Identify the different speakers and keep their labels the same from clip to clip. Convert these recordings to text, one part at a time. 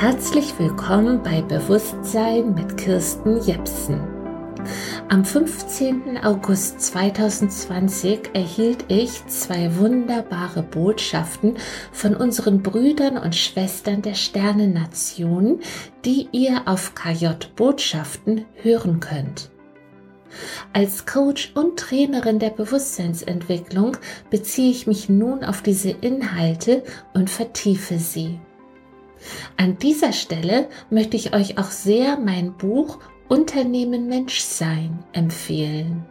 Speaker 1: Herzlich willkommen bei Bewusstsein mit Kirsten Jepsen. Am 15. August 2020 erhielt ich zwei wunderbare Botschaften von unseren Brüdern und Schwestern der Sternennation, die ihr auf KJ Botschaften hören könnt. Als Coach und Trainerin der Bewusstseinsentwicklung beziehe ich mich nun auf diese Inhalte und vertiefe sie. An dieser Stelle möchte ich euch auch sehr mein Buch Unternehmen Menschsein empfehlen.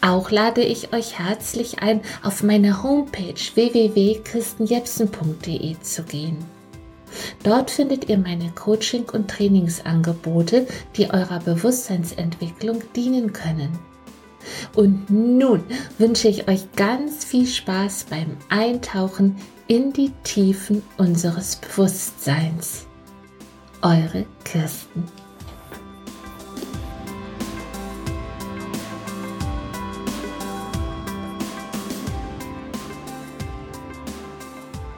Speaker 1: Auch lade ich euch herzlich ein, auf meine Homepage www.christenjepsen.de zu gehen. Dort findet ihr meine Coaching- und Trainingsangebote, die eurer Bewusstseinsentwicklung dienen können. Und nun wünsche ich euch ganz viel Spaß beim Eintauchen in die Tiefen unseres Bewusstseins. Eure Kirsten.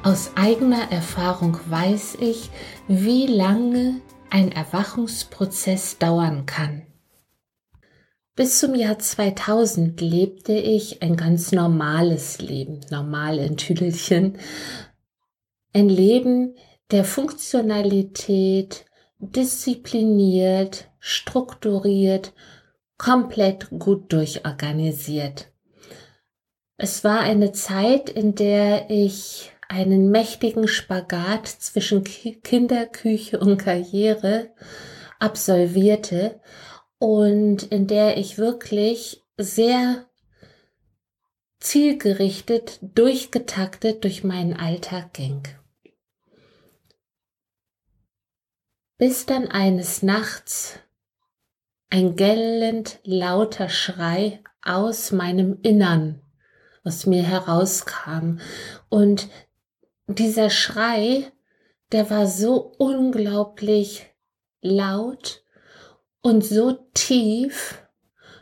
Speaker 1: Aus eigener Erfahrung weiß ich, wie lange ein Erwachungsprozess dauern kann. Bis zum Jahr 2000 lebte ich ein ganz normales Leben, normal in Tüdelchen. Ein Leben der Funktionalität, diszipliniert, strukturiert, komplett gut durchorganisiert. Es war eine Zeit, in der ich einen mächtigen Spagat zwischen Kinderküche und Karriere absolvierte und in der ich wirklich sehr zielgerichtet, durchgetaktet durch meinen Alltag ging. Bis dann eines Nachts ein gellend lauter Schrei aus meinem Innern aus mir herauskam. Und dieser Schrei, der war so unglaublich laut und so tief,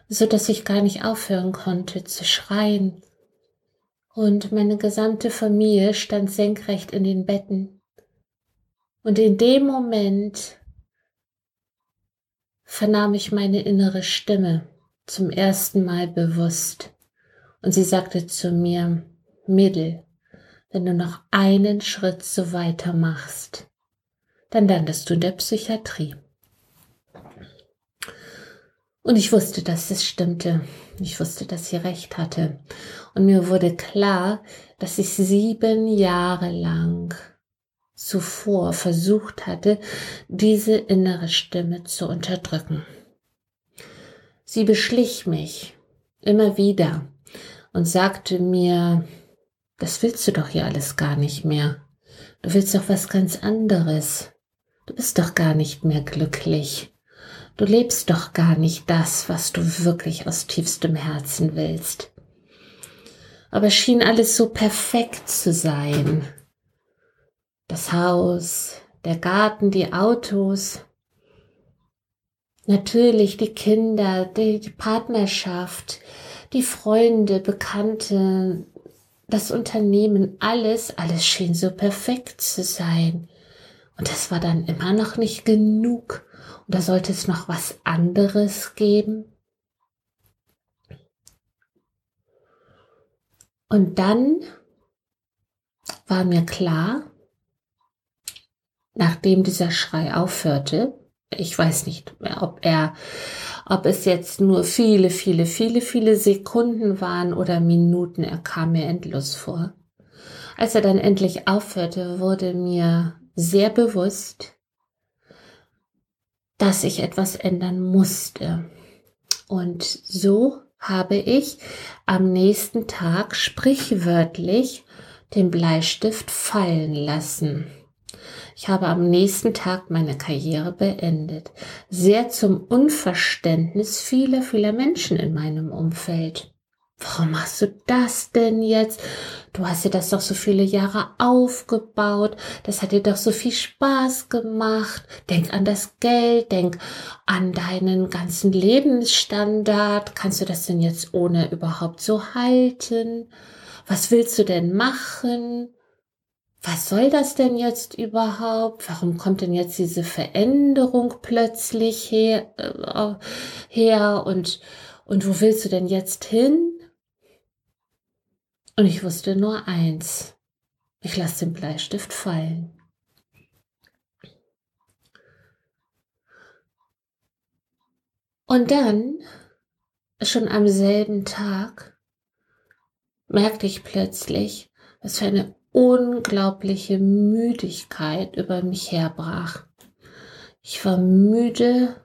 Speaker 1: so dass ich gar nicht aufhören konnte zu schreien. Und meine gesamte Familie stand senkrecht in den Betten. Und in dem Moment vernahm ich meine innere Stimme zum ersten Mal bewusst. Und sie sagte zu mir, Mädel, wenn du noch einen Schritt so weitermachst, dann landest du in der Psychiatrie. Und ich wusste, dass es stimmte. Ich wusste, dass sie recht hatte. Und mir wurde klar, dass ich sieben Jahre lang zuvor versucht hatte, diese innere Stimme zu unterdrücken. Sie beschlich mich immer wieder und sagte mir, das willst du doch hier alles gar nicht mehr. Du willst doch was ganz anderes. Du bist doch gar nicht mehr glücklich. Du lebst doch gar nicht das, was du wirklich aus tiefstem Herzen willst. Aber es schien alles so perfekt zu sein. Das Haus, der Garten, die Autos, natürlich die Kinder, die, die Partnerschaft, die Freunde, Bekannte, das Unternehmen, alles, alles schien so perfekt zu sein. Und das war dann immer noch nicht genug. Oder sollte es noch was anderes geben? Und dann war mir klar, nachdem dieser Schrei aufhörte, ich weiß nicht mehr, ob er, ob es jetzt nur viele, viele, viele, viele Sekunden waren oder Minuten, er kam mir endlos vor. Als er dann endlich aufhörte, wurde mir sehr bewusst, dass ich etwas ändern musste. Und so habe ich am nächsten Tag sprichwörtlich den Bleistift fallen lassen. Ich habe am nächsten Tag meine Karriere beendet, sehr zum Unverständnis vieler, vieler Menschen in meinem Umfeld. Warum machst du das denn jetzt? Du hast dir das doch so viele Jahre aufgebaut. Das hat dir doch so viel Spaß gemacht. Denk an das Geld, denk an deinen ganzen Lebensstandard. Kannst du das denn jetzt ohne überhaupt so halten? Was willst du denn machen? was soll das denn jetzt überhaupt? Warum kommt denn jetzt diese Veränderung plötzlich her, äh, her und, und wo willst du denn jetzt hin? Und ich wusste nur eins. Ich lasse den Bleistift fallen. Und dann, schon am selben Tag, merkte ich plötzlich, was für eine unglaubliche Müdigkeit über mich herbrach. Ich war müde,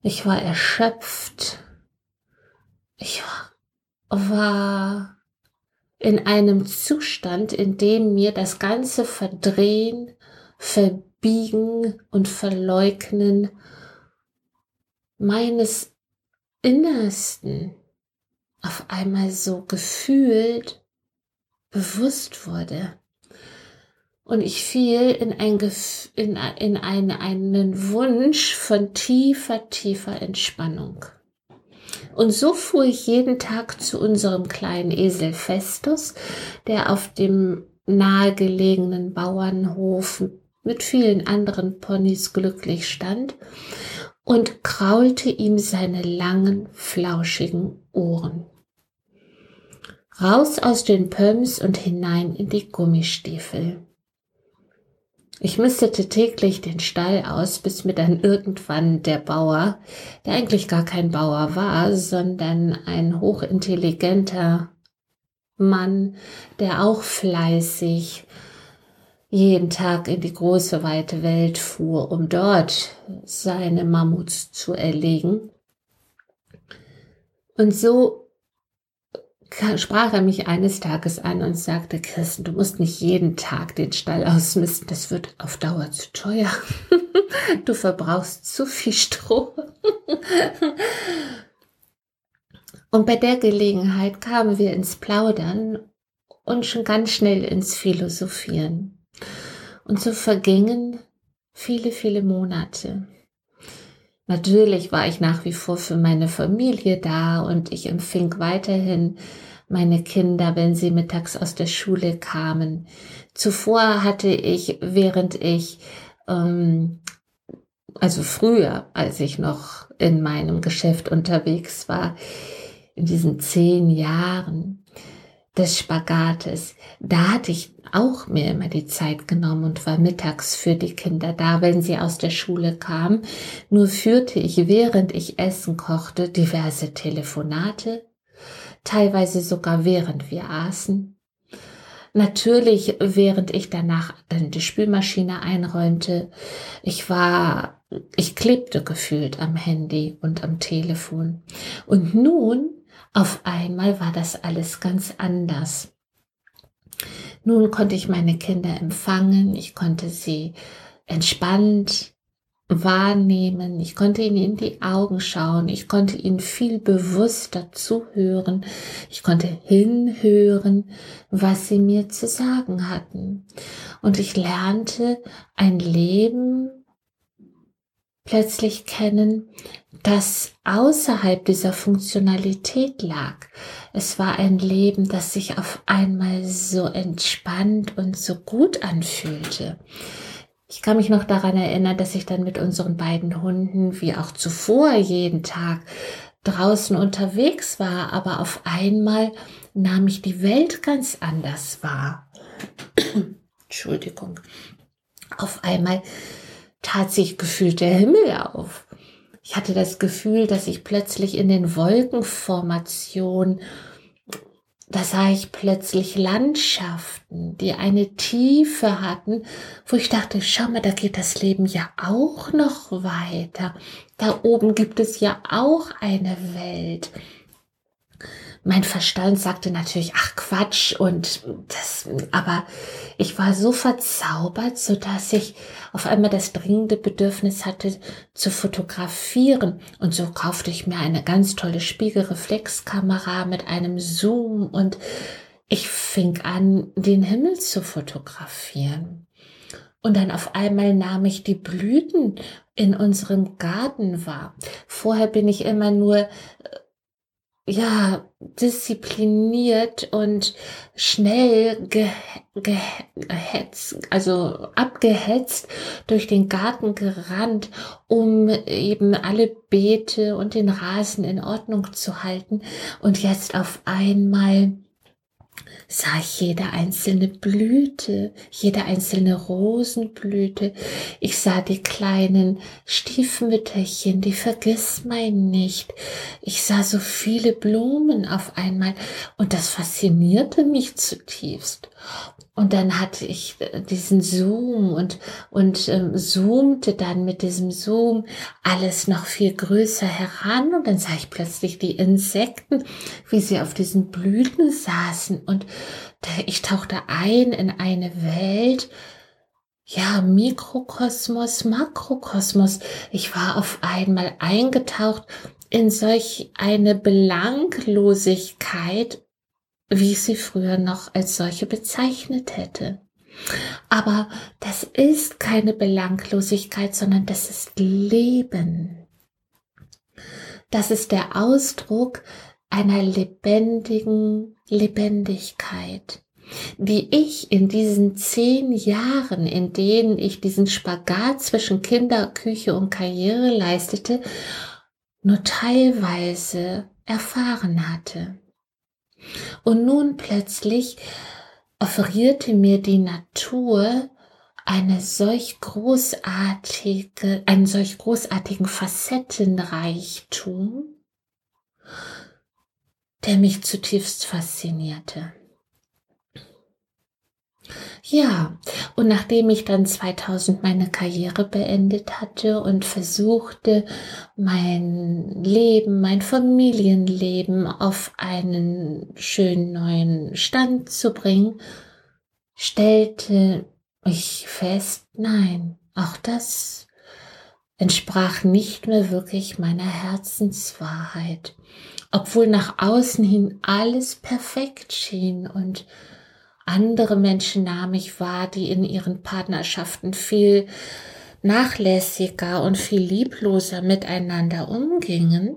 Speaker 1: ich war erschöpft, ich war in einem Zustand, in dem mir das ganze Verdrehen, Verbiegen und Verleugnen meines Innersten auf einmal so gefühlt bewusst wurde. Und ich fiel in, ein in, in eine, einen Wunsch von tiefer, tiefer Entspannung. Und so fuhr ich jeden Tag zu unserem kleinen Esel Festus, der auf dem nahegelegenen Bauernhof mit vielen anderen Ponys glücklich stand und kraulte ihm seine langen, flauschigen Ohren. Raus aus den Pöms und hinein in die Gummistiefel. Ich mistete täglich den Stall aus, bis mir dann irgendwann der Bauer, der eigentlich gar kein Bauer war, sondern ein hochintelligenter Mann, der auch fleißig jeden Tag in die große weite Welt fuhr, um dort seine Mammuts zu erlegen. Und so sprach er mich eines Tages an und sagte, Christen, du musst nicht jeden Tag den Stall ausmisten, das wird auf Dauer zu teuer. du verbrauchst zu viel Stroh. und bei der Gelegenheit kamen wir ins Plaudern und schon ganz schnell ins Philosophieren. Und so vergingen viele, viele Monate. Natürlich war ich nach wie vor für meine Familie da und ich empfing weiterhin meine Kinder, wenn sie mittags aus der Schule kamen. Zuvor hatte ich, während ich, ähm, also früher, als ich noch in meinem Geschäft unterwegs war, in diesen zehn Jahren, des Spagates. Da hatte ich auch mir immer die Zeit genommen und war mittags für die Kinder da, wenn sie aus der Schule kamen. Nur führte ich, während ich Essen kochte, diverse Telefonate, teilweise sogar während wir aßen. Natürlich, während ich danach dann die Spülmaschine einräumte. Ich war, ich klebte gefühlt am Handy und am Telefon. Und nun auf einmal war das alles ganz anders. Nun konnte ich meine Kinder empfangen, ich konnte sie entspannt wahrnehmen, ich konnte ihnen in die Augen schauen, ich konnte ihnen viel bewusster zuhören, ich konnte hinhören, was sie mir zu sagen hatten. Und ich lernte ein Leben plötzlich kennen, das außerhalb dieser Funktionalität lag. Es war ein Leben, das sich auf einmal so entspannt und so gut anfühlte. Ich kann mich noch daran erinnern, dass ich dann mit unseren beiden Hunden, wie auch zuvor, jeden Tag draußen unterwegs war, aber auf einmal nahm ich die Welt ganz anders wahr. Entschuldigung. Auf einmal tat sich gefühlt der Himmel auf. Ich hatte das Gefühl, dass ich plötzlich in den Wolkenformationen, da sah ich plötzlich Landschaften, die eine Tiefe hatten, wo ich dachte, schau mal, da geht das Leben ja auch noch weiter. Da oben gibt es ja auch eine Welt mein Verstand sagte natürlich, ach Quatsch und das, aber ich war so verzaubert, so dass ich auf einmal das dringende Bedürfnis hatte zu fotografieren und so kaufte ich mir eine ganz tolle Spiegelreflexkamera mit einem Zoom und ich fing an, den Himmel zu fotografieren. Und dann auf einmal nahm ich die Blüten in unserem Garten wahr. Vorher bin ich immer nur ja, diszipliniert und schnell ge, gehetzt, also abgehetzt durch den Garten gerannt, um eben alle Beete und den Rasen in Ordnung zu halten. Und jetzt auf einmal sah ich jede einzelne Blüte, jede einzelne Rosenblüte. Ich sah die kleinen Stiefmütterchen, die vergiss mein nicht. Ich sah so viele Blumen auf einmal und das faszinierte mich zutiefst. Und dann hatte ich äh, diesen Zoom und, und ähm, zoomte dann mit diesem Zoom alles noch viel größer heran. Und dann sah ich plötzlich die Insekten, wie sie auf diesen Blüten saßen. Und ich tauchte ein in eine Welt, ja, Mikrokosmos, Makrokosmos. Ich war auf einmal eingetaucht in solch eine Belanglosigkeit wie ich sie früher noch als solche bezeichnet hätte. Aber das ist keine Belanglosigkeit, sondern das ist Leben. Das ist der Ausdruck einer lebendigen Lebendigkeit, die ich in diesen zehn Jahren, in denen ich diesen Spagat zwischen Kinderküche und Karriere leistete, nur teilweise erfahren hatte. Und nun plötzlich offerierte mir die Natur eine solch großartige, einen solch großartigen Facettenreichtum, der mich zutiefst faszinierte. Ja, und nachdem ich dann 2000 meine Karriere beendet hatte und versuchte, mein Leben, mein Familienleben auf einen schönen neuen Stand zu bringen, stellte ich fest, nein, auch das entsprach nicht mehr wirklich meiner Herzenswahrheit, obwohl nach außen hin alles perfekt schien und andere Menschen nahm ich wahr, die in ihren Partnerschaften viel nachlässiger und viel liebloser miteinander umgingen.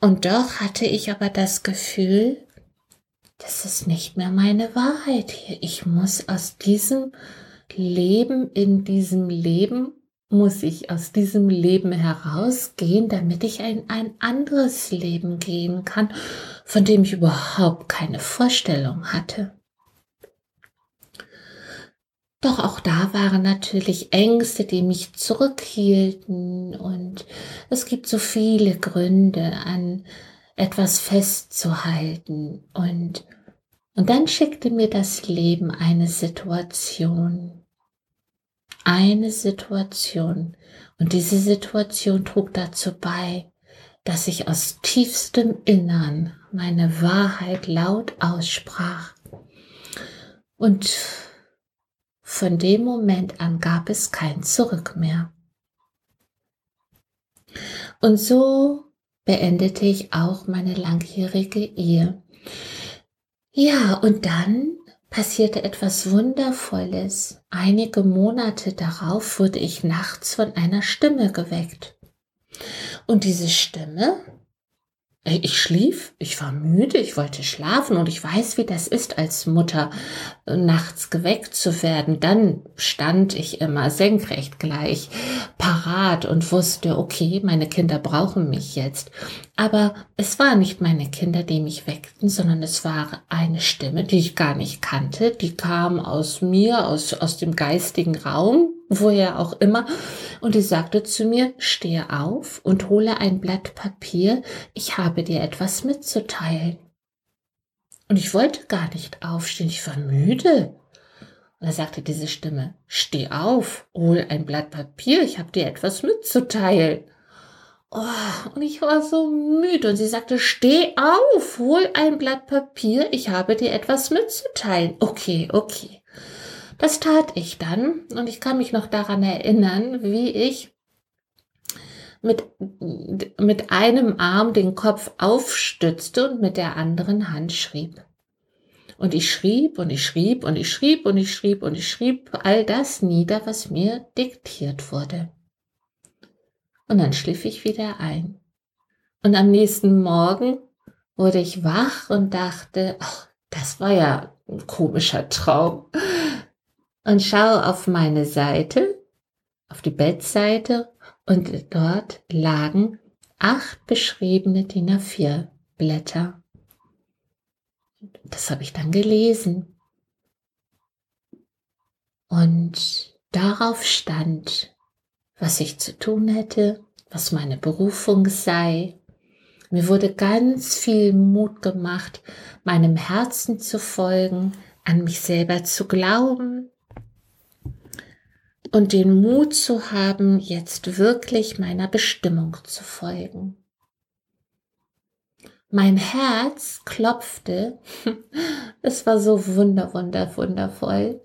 Speaker 1: Und doch hatte ich aber das Gefühl, das ist nicht mehr meine Wahrheit hier. Ich muss aus diesem Leben, in diesem Leben, muss ich aus diesem Leben herausgehen, damit ich ein, ein anderes Leben gehen kann, von dem ich überhaupt keine Vorstellung hatte. Doch auch da waren natürlich Ängste, die mich zurückhielten und es gibt so viele Gründe an etwas festzuhalten und und dann schickte mir das Leben eine Situation. Eine Situation. Und diese Situation trug dazu bei, dass ich aus tiefstem Innern meine Wahrheit laut aussprach. Und von dem Moment an gab es kein Zurück mehr. Und so beendete ich auch meine langjährige Ehe. Ja, und dann passierte etwas Wundervolles. Einige Monate darauf wurde ich nachts von einer Stimme geweckt. Und diese Stimme ich schlief, ich war müde, ich wollte schlafen. Und ich weiß, wie das ist, als Mutter äh, nachts geweckt zu werden. Dann stand ich immer senkrecht gleich parat und wusste, okay, meine Kinder brauchen mich jetzt. Aber es waren nicht meine Kinder, die mich weckten, sondern es war eine Stimme, die ich gar nicht kannte, die kam aus mir, aus, aus dem geistigen Raum, woher auch immer, und die sagte zu mir, stehe auf und hole ein Blatt Papier, ich habe dir etwas mitzuteilen. Und ich wollte gar nicht aufstehen, ich war müde. Und da sagte diese Stimme, steh auf, hol ein Blatt Papier, ich habe dir etwas mitzuteilen. Oh, und ich war so müde und sie sagte, steh auf, hol ein Blatt Papier, ich habe dir etwas mitzuteilen. Okay, okay. Das tat ich dann und ich kann mich noch daran erinnern, wie ich mit, mit einem Arm den Kopf aufstützte und mit der anderen Hand schrieb. Und ich schrieb und ich schrieb und ich schrieb und ich schrieb und ich schrieb all das nieder, was mir diktiert wurde. Und dann schliff ich wieder ein. Und am nächsten Morgen wurde ich wach und dachte, ach, das war ja ein komischer Traum. Und schaue auf meine Seite, auf die Bettseite und dort lagen acht beschriebene DIN A4 Blätter. Das habe ich dann gelesen. Und darauf stand, was ich zu tun hätte, was meine Berufung sei. Mir wurde ganz viel Mut gemacht, meinem Herzen zu folgen, an mich selber zu glauben und den Mut zu haben, jetzt wirklich meiner Bestimmung zu folgen. Mein Herz klopfte. Es war so wunder, wunder, wundervoll.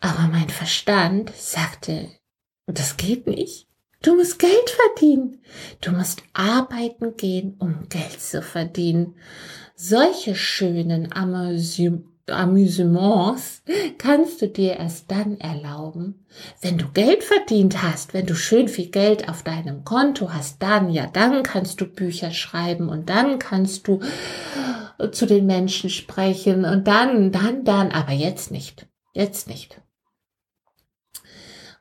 Speaker 1: Aber mein Verstand sagte, das geht nicht. Du musst Geld verdienen. Du musst arbeiten gehen, um Geld zu verdienen. Solche schönen Amüsements kannst du dir erst dann erlauben, wenn du Geld verdient hast, wenn du schön viel Geld auf deinem Konto hast, dann, ja, dann kannst du Bücher schreiben und dann kannst du zu den Menschen sprechen und dann, dann, dann, aber jetzt nicht. Jetzt nicht.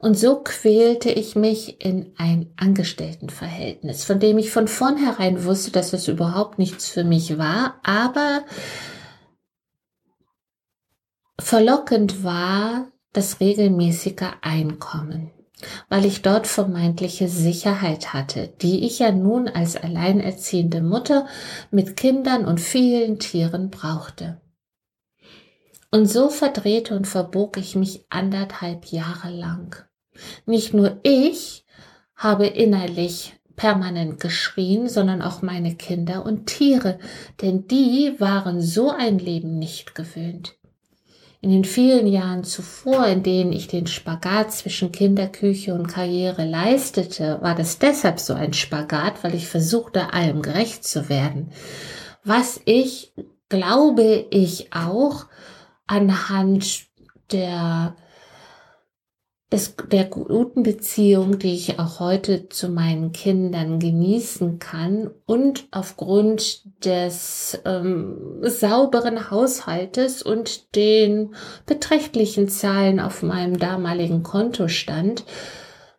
Speaker 1: Und so quälte ich mich in ein Angestelltenverhältnis, von dem ich von vornherein wusste, dass es überhaupt nichts für mich war, aber verlockend war das regelmäßige Einkommen, weil ich dort vermeintliche Sicherheit hatte, die ich ja nun als alleinerziehende Mutter mit Kindern und vielen Tieren brauchte. Und so verdrehte und verbog ich mich anderthalb Jahre lang. Nicht nur ich habe innerlich permanent geschrien, sondern auch meine Kinder und Tiere, denn die waren so ein Leben nicht gewöhnt. In den vielen Jahren zuvor, in denen ich den Spagat zwischen Kinderküche und Karriere leistete, war das deshalb so ein Spagat, weil ich versuchte, allem gerecht zu werden. Was ich, glaube ich, auch anhand der des, der guten Beziehung, die ich auch heute zu meinen Kindern genießen kann und aufgrund des ähm, sauberen Haushaltes und den beträchtlichen Zahlen auf meinem damaligen Kontostand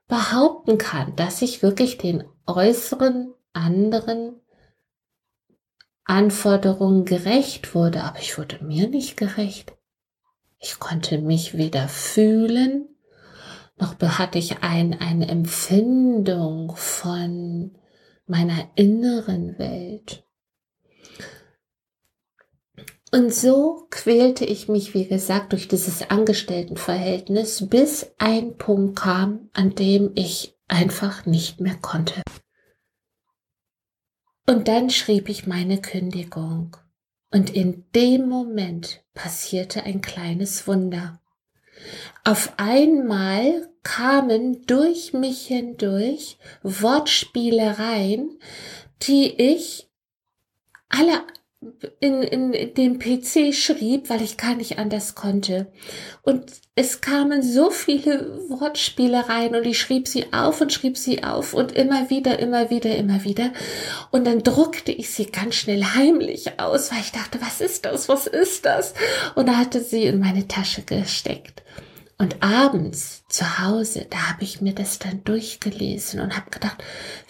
Speaker 1: behaupten kann, dass ich wirklich den äußeren anderen Anforderungen gerecht wurde, aber ich wurde mir nicht gerecht. Ich konnte mich weder fühlen, noch hatte ich ein, eine Empfindung von meiner inneren Welt. Und so quälte ich mich, wie gesagt, durch dieses Angestelltenverhältnis, bis ein Punkt kam, an dem ich einfach nicht mehr konnte. Und dann schrieb ich meine Kündigung. Und in dem Moment passierte ein kleines Wunder. Auf einmal kamen durch mich hindurch Wortspielereien, die ich alle in, in dem PC schrieb, weil ich gar nicht anders konnte. Und es kamen so viele Wortspielereien und ich schrieb sie auf und schrieb sie auf und immer wieder, immer wieder, immer wieder. Und dann druckte ich sie ganz schnell heimlich aus, weil ich dachte, was ist das? Was ist das? Und da hatte sie in meine Tasche gesteckt. Und abends zu Hause, da habe ich mir das dann durchgelesen und habe gedacht,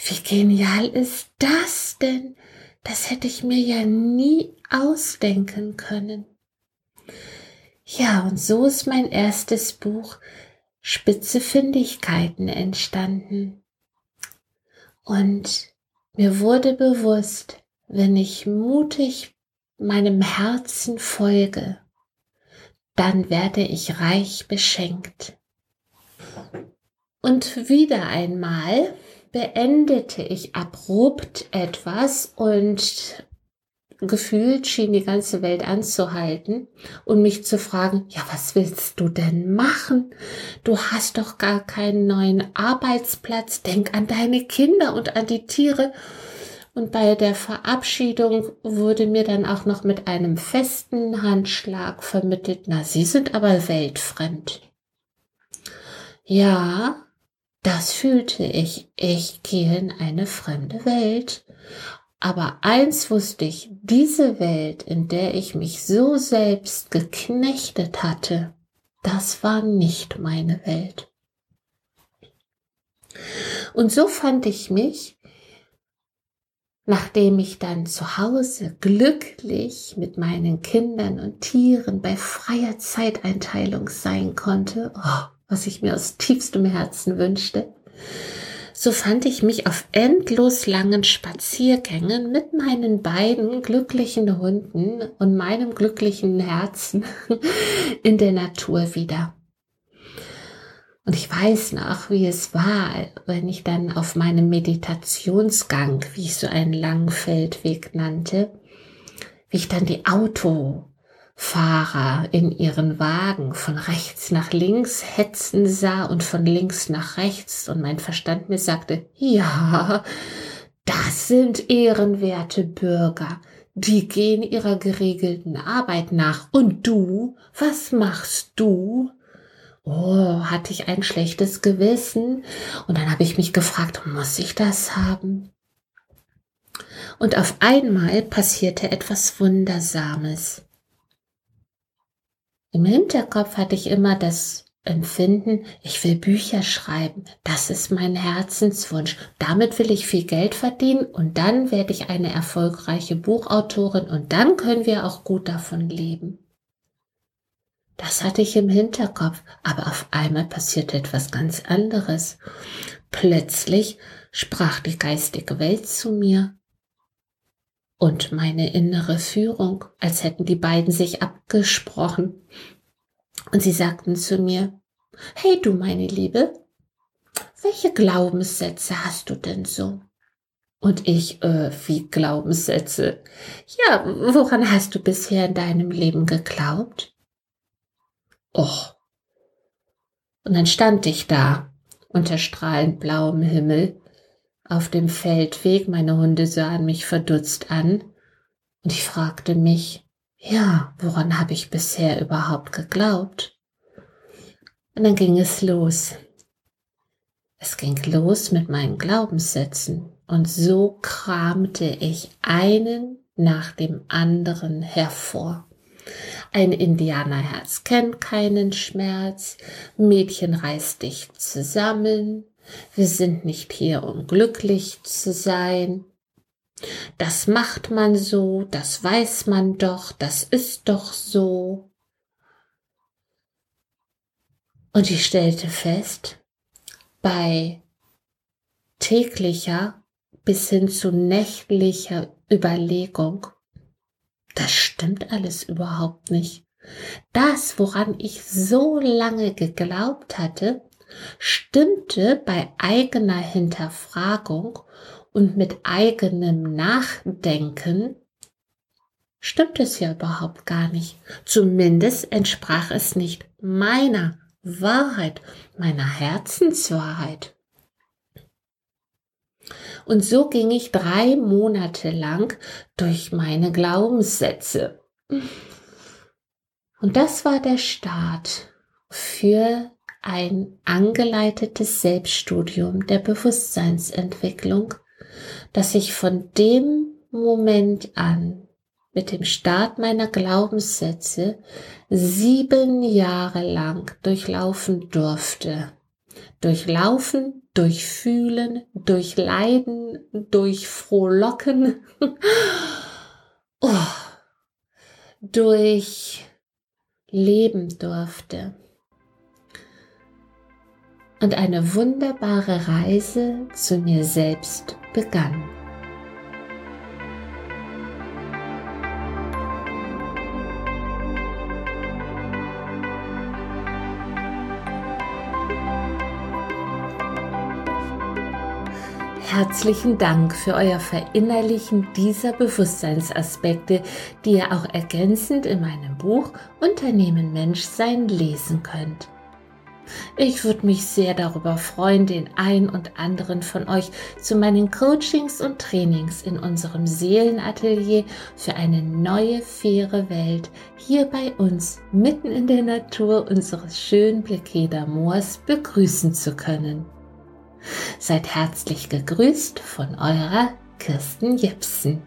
Speaker 1: wie genial ist das denn? Das hätte ich mir ja nie ausdenken können. Ja, und so ist mein erstes Buch Spitze Findigkeiten entstanden. Und mir wurde bewusst, wenn ich mutig meinem Herzen folge, dann werde ich reich beschenkt. Und wieder einmal beendete ich abrupt etwas und gefühlt schien die ganze Welt anzuhalten und mich zu fragen, ja, was willst du denn machen? Du hast doch gar keinen neuen Arbeitsplatz. Denk an deine Kinder und an die Tiere. Und bei der Verabschiedung wurde mir dann auch noch mit einem festen Handschlag vermittelt, na, Sie sind aber weltfremd. Ja, das fühlte ich. Ich gehe in eine fremde Welt. Aber eins wusste ich, diese Welt, in der ich mich so selbst geknechtet hatte, das war nicht meine Welt. Und so fand ich mich, nachdem ich dann zu Hause glücklich mit meinen Kindern und Tieren bei freier Zeiteinteilung sein konnte, oh, was ich mir aus tiefstem Herzen wünschte, so fand ich mich auf endlos langen Spaziergängen mit meinen beiden glücklichen Hunden und meinem glücklichen Herzen in der Natur wieder. Und ich weiß noch, wie es war, wenn ich dann auf meinem Meditationsgang, wie ich so einen langen Feldweg nannte, wie ich dann die Auto Fahrer in ihren Wagen von rechts nach links hetzen sah und von links nach rechts und mein Verstand mir sagte, ja, das sind ehrenwerte Bürger, die gehen ihrer geregelten Arbeit nach. Und du, was machst du? Oh, hatte ich ein schlechtes Gewissen? Und dann habe ich mich gefragt, muss ich das haben? Und auf einmal passierte etwas Wundersames. Im Hinterkopf hatte ich immer das Empfinden, ich will Bücher schreiben, das ist mein Herzenswunsch, damit will ich viel Geld verdienen und dann werde ich eine erfolgreiche Buchautorin und dann können wir auch gut davon leben. Das hatte ich im Hinterkopf, aber auf einmal passierte etwas ganz anderes. Plötzlich sprach die geistige Welt zu mir und meine innere Führung, als hätten die beiden sich abgesprochen. Und sie sagten zu mir, Hey du meine Liebe, welche Glaubenssätze hast du denn so? Und ich, äh, wie Glaubenssätze? Ja, woran hast du bisher in deinem Leben geglaubt? Och. Und dann stand ich da unter strahlend blauem Himmel auf dem Feldweg, meine Hunde sahen mich verdutzt an, und ich fragte mich, ja, woran habe ich bisher überhaupt geglaubt? Und dann ging es los. Es ging los mit meinen Glaubenssätzen, und so kramte ich einen nach dem anderen hervor. Ein Indianerherz kennt keinen Schmerz, Mädchen reißt dich zusammen, wir sind nicht hier, um glücklich zu sein. Das macht man so, das weiß man doch, das ist doch so. Und ich stellte fest, bei täglicher bis hin zu nächtlicher Überlegung, das stimmt alles überhaupt nicht. Das, woran ich so lange geglaubt hatte, stimmte bei eigener Hinterfragung und mit eigenem Nachdenken stimmt es ja überhaupt gar nicht. Zumindest entsprach es nicht meiner Wahrheit, meiner Herzenswahrheit. Und so ging ich drei Monate lang durch meine Glaubenssätze. Und das war der Start für ein angeleitetes Selbststudium der Bewusstseinsentwicklung, das ich von dem Moment an mit dem Start meiner Glaubenssätze sieben Jahre lang durchlaufen durfte. Durchlaufen, durchfühlen, durchleiden, durchfrohlocken, oh, durch leben durfte und eine wunderbare Reise zu mir selbst begann. Herzlichen Dank für euer Verinnerlichen dieser Bewusstseinsaspekte, die ihr auch ergänzend in meinem Buch Unternehmen Menschsein lesen könnt. Ich würde mich sehr darüber freuen, den ein und anderen von euch zu meinen Coachings und Trainings in unserem Seelenatelier für eine neue, faire Welt hier bei uns mitten in der Natur unseres schönen Blekeda Moors begrüßen zu können. Seid herzlich gegrüßt von eurer Kirsten Jepsen.